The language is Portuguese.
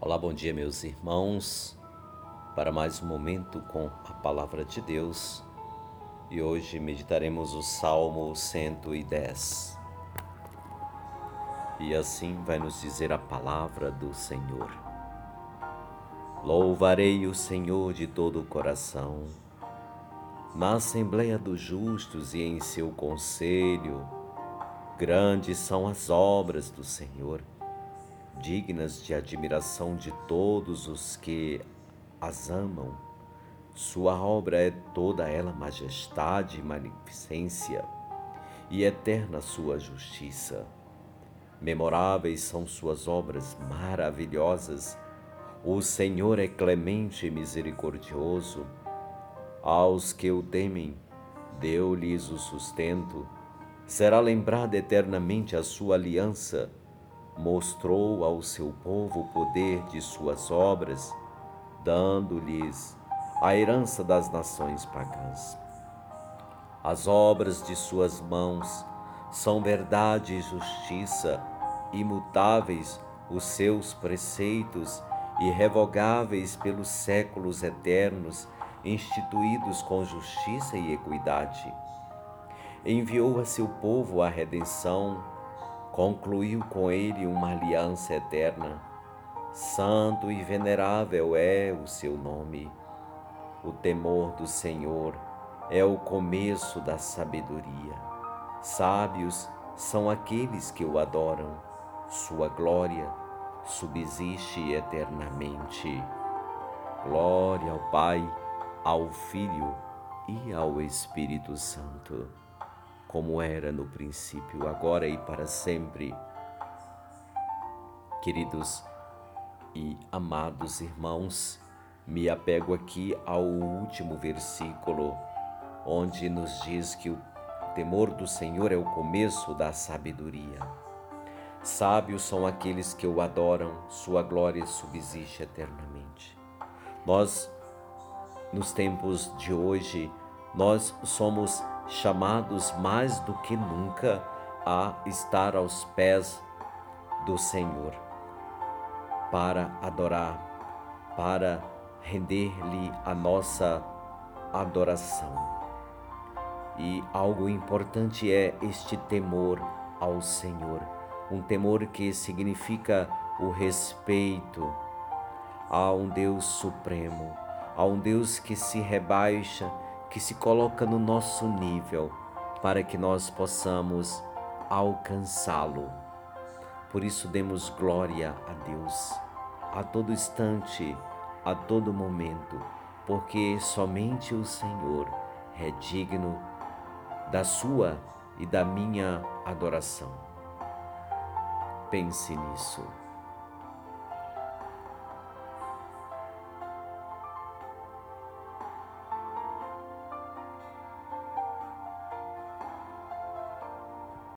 Olá, bom dia, meus irmãos, para mais um momento com a palavra de Deus e hoje meditaremos o Salmo 110. E assim vai nos dizer a palavra do Senhor. Louvarei o Senhor de todo o coração, na Assembleia dos Justos e em seu conselho, grandes são as obras do Senhor dignas de admiração de todos os que as amam. Sua obra é toda ela majestade e magnificência, e eterna sua justiça. Memoráveis são suas obras maravilhosas. O Senhor é clemente e misericordioso. Aos que o temem, deu-lhes o sustento. Será lembrada eternamente a sua aliança mostrou ao seu povo o poder de suas obras, dando-lhes a herança das nações pagãs. As obras de suas mãos são verdade e justiça, imutáveis os seus preceitos, irrevogáveis pelos séculos eternos, instituídos com justiça e equidade. Enviou a seu povo a redenção, concluiu com ele uma aliança eterna. Santo e venerável é o seu nome. O temor do Senhor é o começo da sabedoria. Sábios são aqueles que o adoram. Sua glória subsiste eternamente. Glória ao Pai, ao Filho e ao Espírito Santo como era no princípio, agora e para sempre. Queridos e amados irmãos, me apego aqui ao último versículo, onde nos diz que o temor do Senhor é o começo da sabedoria. Sábios são aqueles que o adoram, sua glória subsiste eternamente. Nós, nos tempos de hoje, nós somos chamados mais do que nunca a estar aos pés do Senhor, para adorar, para render-lhe a nossa adoração. E algo importante é este temor ao Senhor, um temor que significa o respeito a um Deus supremo, a um Deus que se rebaixa que se coloca no nosso nível para que nós possamos alcançá-lo. Por isso, demos glória a Deus a todo instante, a todo momento, porque somente o Senhor é digno da sua e da minha adoração. Pense nisso.